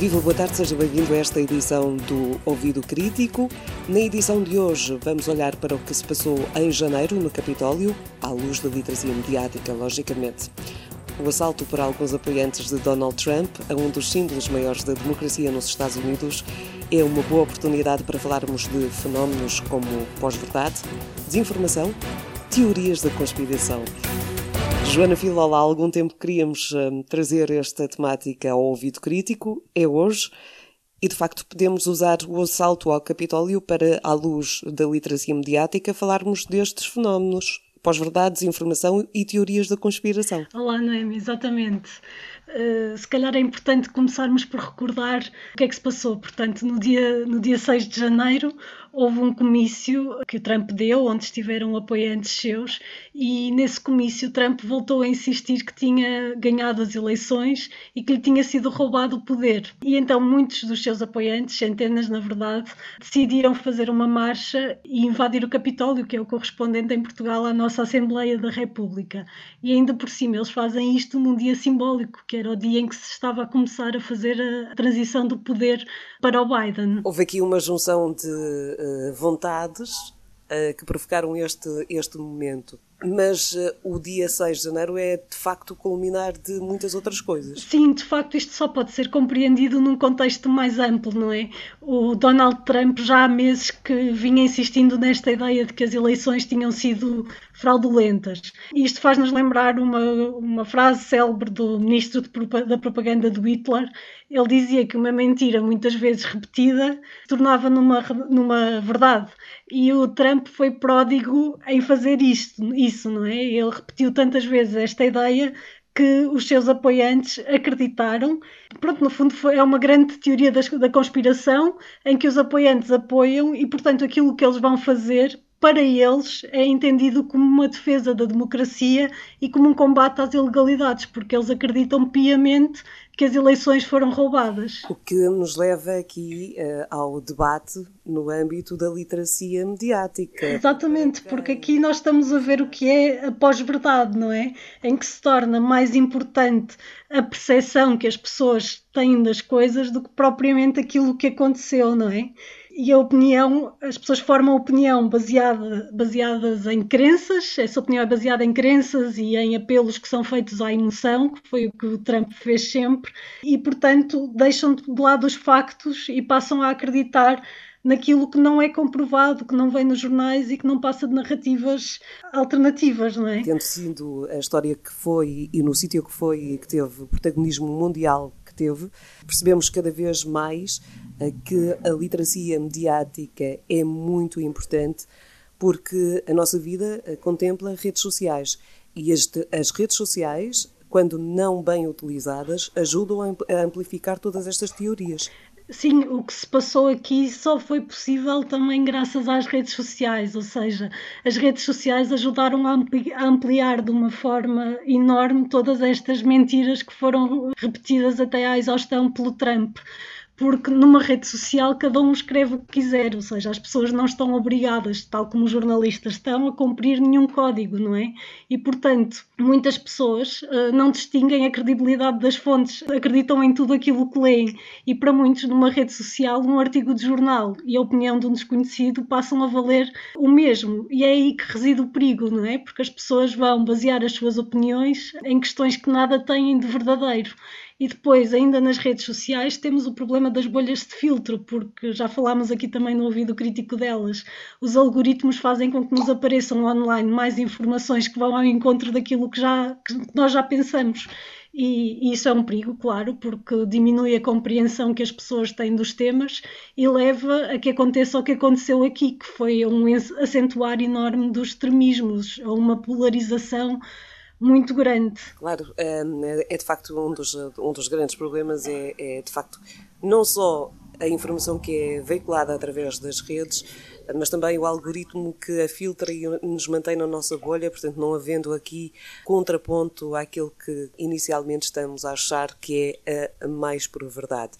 Viva, boa tarde, seja bem-vindo a esta edição do Ouvido Crítico. Na edição de hoje vamos olhar para o que se passou em janeiro no Capitólio, à luz da literacia mediática, logicamente. O assalto por alguns apoiantes de Donald Trump a um dos símbolos maiores da democracia nos Estados Unidos é uma boa oportunidade para falarmos de fenómenos como pós-verdade, desinformação, teorias da conspiração. Joana Filola, há algum tempo queríamos um, trazer esta temática ao ouvido crítico, é hoje, e de facto podemos usar o assalto ao Capitólio para, à luz da literacia mediática, falarmos destes fenómenos pós-verdade, desinformação e teorias da conspiração. Olá, Noemi, exatamente. Uh, se calhar é importante começarmos por recordar o que é que se passou. Portanto, no dia, no dia 6 de janeiro houve um comício que o Trump deu, onde estiveram apoiantes seus, e nesse comício Trump voltou a insistir que tinha ganhado as eleições e que lhe tinha sido roubado o poder. E então muitos dos seus apoiantes, centenas na verdade, decidiram fazer uma marcha e invadir o Capitólio, que é o correspondente em Portugal à nossa Assembleia da República. E ainda por cima eles fazem isto num dia simbólico, que era o dia em que se estava a começar a fazer a transição do poder para o Biden. Houve aqui uma junção de uh, vontades uh, que provocaram este, este momento. Mas uh, o dia 6 de janeiro é de facto o culminar de muitas outras coisas. Sim, de facto, isto só pode ser compreendido num contexto mais amplo, não é? O Donald Trump já há meses que vinha insistindo nesta ideia de que as eleições tinham sido fraudulentas. E isto faz-nos lembrar uma, uma frase célebre do ministro de, da propaganda do Hitler. Ele dizia que uma mentira, muitas vezes repetida, tornava numa, numa verdade. E o Trump foi pródigo em fazer isto, isso, não é? Ele repetiu tantas vezes esta ideia que os seus apoiantes acreditaram. Pronto, no fundo foi, é uma grande teoria da, da conspiração em que os apoiantes apoiam e, portanto, aquilo que eles vão fazer para eles é entendido como uma defesa da democracia e como um combate às ilegalidades, porque eles acreditam piamente que as eleições foram roubadas. O que nos leva aqui uh, ao debate no âmbito da literacia mediática. Exatamente, porque aqui nós estamos a ver o que é a pós-verdade, não é? Em que se torna mais importante a percepção que as pessoas têm das coisas do que propriamente aquilo que aconteceu, não é? E a opinião, as pessoas formam opinião baseada, baseadas em crenças, essa opinião é baseada em crenças e em apelos que são feitos à emoção, que foi o que o Trump fez sempre, e portanto deixam de lado os factos e passam a acreditar naquilo que não é comprovado, que não vem nos jornais e que não passa de narrativas alternativas, não é? Tendo sido a história que foi e no sítio que foi e que teve protagonismo mundial teve, percebemos cada vez mais que a literacia mediática é muito importante porque a nossa vida eh, contempla redes sociais e as redes sociais, quando não bem utilizadas, ajudam a amplificar todas estas teorias. Sim, o que se passou aqui só foi possível também graças às redes sociais, ou seja, as redes sociais ajudaram a ampliar de uma forma enorme todas estas mentiras que foram repetidas até à exaustão pelo Trump porque numa rede social cada um escreve o que quiser, ou seja, as pessoas não estão obrigadas, tal como os jornalistas estão, a cumprir nenhum código, não é? E, portanto, muitas pessoas uh, não distinguem a credibilidade das fontes, acreditam em tudo aquilo que leem, e para muitos, numa rede social, um artigo de jornal e a opinião de um desconhecido passam a valer o mesmo, e é aí que reside o perigo, não é? Porque as pessoas vão basear as suas opiniões em questões que nada têm de verdadeiro. E depois, ainda nas redes sociais, temos o problema das bolhas de filtro, porque já falámos aqui também no ouvido crítico delas. Os algoritmos fazem com que nos apareçam online mais informações que vão ao encontro daquilo que, já, que nós já pensamos. E, e, isso é um perigo, claro, porque diminui a compreensão que as pessoas têm dos temas e leva a que aconteça o que aconteceu aqui, que foi um acentuar enorme dos extremismos, a uma polarização muito grande. Claro, é, é de facto um dos, um dos grandes problemas, é, é de facto não só a informação que é veiculada através das redes, mas também o algoritmo que a filtra e nos mantém na nossa bolha, portanto, não havendo aqui contraponto àquilo que inicialmente estamos a achar que é a mais por verdade.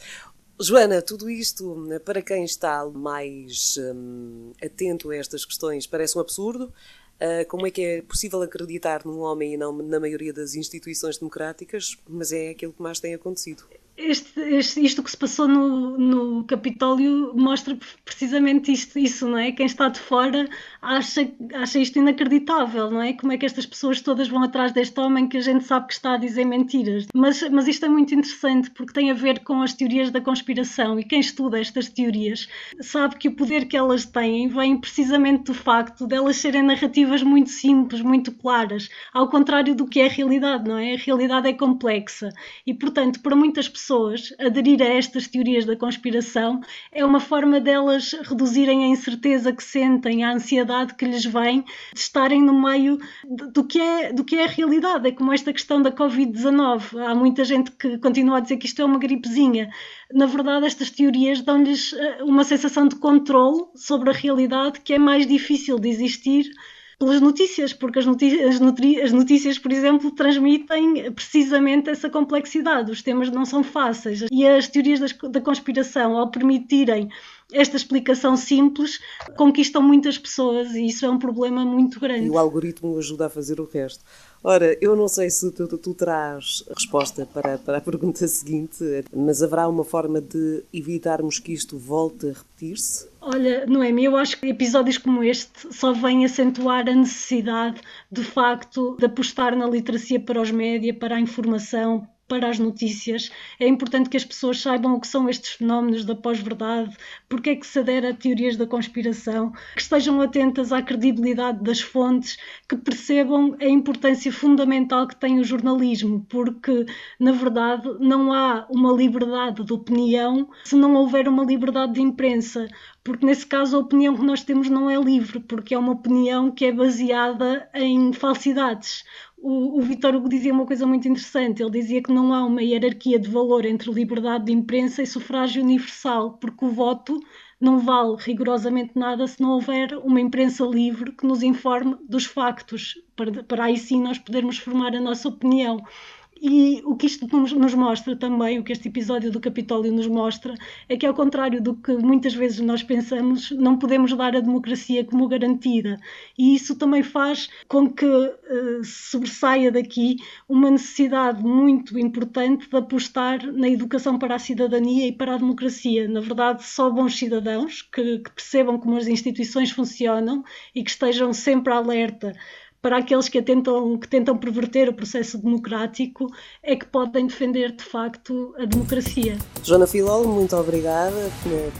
Joana, tudo isto, para quem está mais hum, atento a estas questões, parece um absurdo, Uh, como é que é possível acreditar num homem e não na maioria das instituições democráticas, mas é aquilo que mais tem acontecido. Este, este, isto que se passou no, no Capitólio mostra precisamente isto, isso, não é? Quem está de fora acha, acha isto inacreditável, não é? Como é que estas pessoas todas vão atrás deste homem que a gente sabe que está a dizer mentiras? Mas, mas isto é muito interessante porque tem a ver com as teorias da conspiração e quem estuda estas teorias sabe que o poder que elas têm vem precisamente do facto de elas serem narrativas muito simples, muito claras, ao contrário do que é a realidade, não é? A realidade é complexa e, portanto, para muitas pessoas aderir a estas teorias da conspiração é uma forma delas reduzirem a incerteza que sentem, a ansiedade que lhes vem de estarem no meio do que é, do que é a realidade. É como esta questão da Covid-19. Há muita gente que continua a dizer que isto é uma gripezinha. Na verdade, estas teorias dão-lhes eh, uma sensação de controle sobre a realidade que é mais difícil de existir pelas notícias, porque as notícias, as notícias, por exemplo, transmitem precisamente essa complexidade. Os temas não são fáceis e as teorias da conspiração, ao permitirem esta explicação simples conquistam muitas pessoas e isso é um problema muito grande. E o algoritmo ajuda a fazer o resto. Ora, eu não sei se tu, tu, tu terás resposta para, para a pergunta seguinte, mas haverá uma forma de evitarmos que isto volte a repetir-se? Olha, Noemi, eu acho que episódios como este só vêm acentuar a necessidade, de facto, de apostar na literacia para os média, para a informação, para as notícias. É importante que as pessoas saibam o que são estes fenómenos da pós-verdade, porque é que se adere a teorias da conspiração, que estejam atentas à credibilidade das fontes, que percebam a importância fundamental que tem o jornalismo, porque, na verdade, não há uma liberdade de opinião se não houver uma liberdade de imprensa porque nesse caso a opinião que nós temos não é livre, porque é uma opinião que é baseada em falsidades o, o Vitor Hugo dizia uma coisa muito interessante. Ele dizia que não há uma hierarquia de valor entre liberdade de imprensa e sufrágio universal, porque o voto não vale rigorosamente nada se não houver uma imprensa livre que nos informe dos factos, para, para aí sim nós podermos formar a nossa opinião. E o que isto nos mostra também, o que este episódio do Capitólio nos mostra, é que, ao contrário do que muitas vezes nós pensamos, não podemos dar a democracia como garantida. E isso também faz com que uh, sobressaia daqui uma necessidade muito importante de apostar na educação para a cidadania e para a democracia. Na verdade, só bons cidadãos que, que percebam como as instituições funcionam e que estejam sempre alerta para aqueles que tentam, que tentam perverter o processo democrático é que podem defender de facto a democracia. Joana Filol, muito obrigada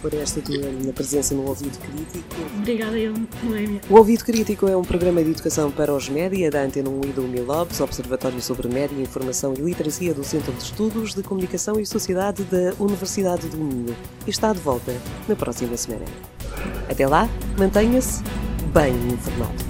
por esta tua presença no Ouvido Crítico. Obrigada eu, Noémia. O Ouvido Crítico é um programa de educação para os média da Antena 1 e do Unilobs, Observatório sobre Média, Informação e Literacia do Centro de Estudos de Comunicação e Sociedade da Universidade do Minho. E está de volta na próxima semana. Até lá, mantenha-se bem informado.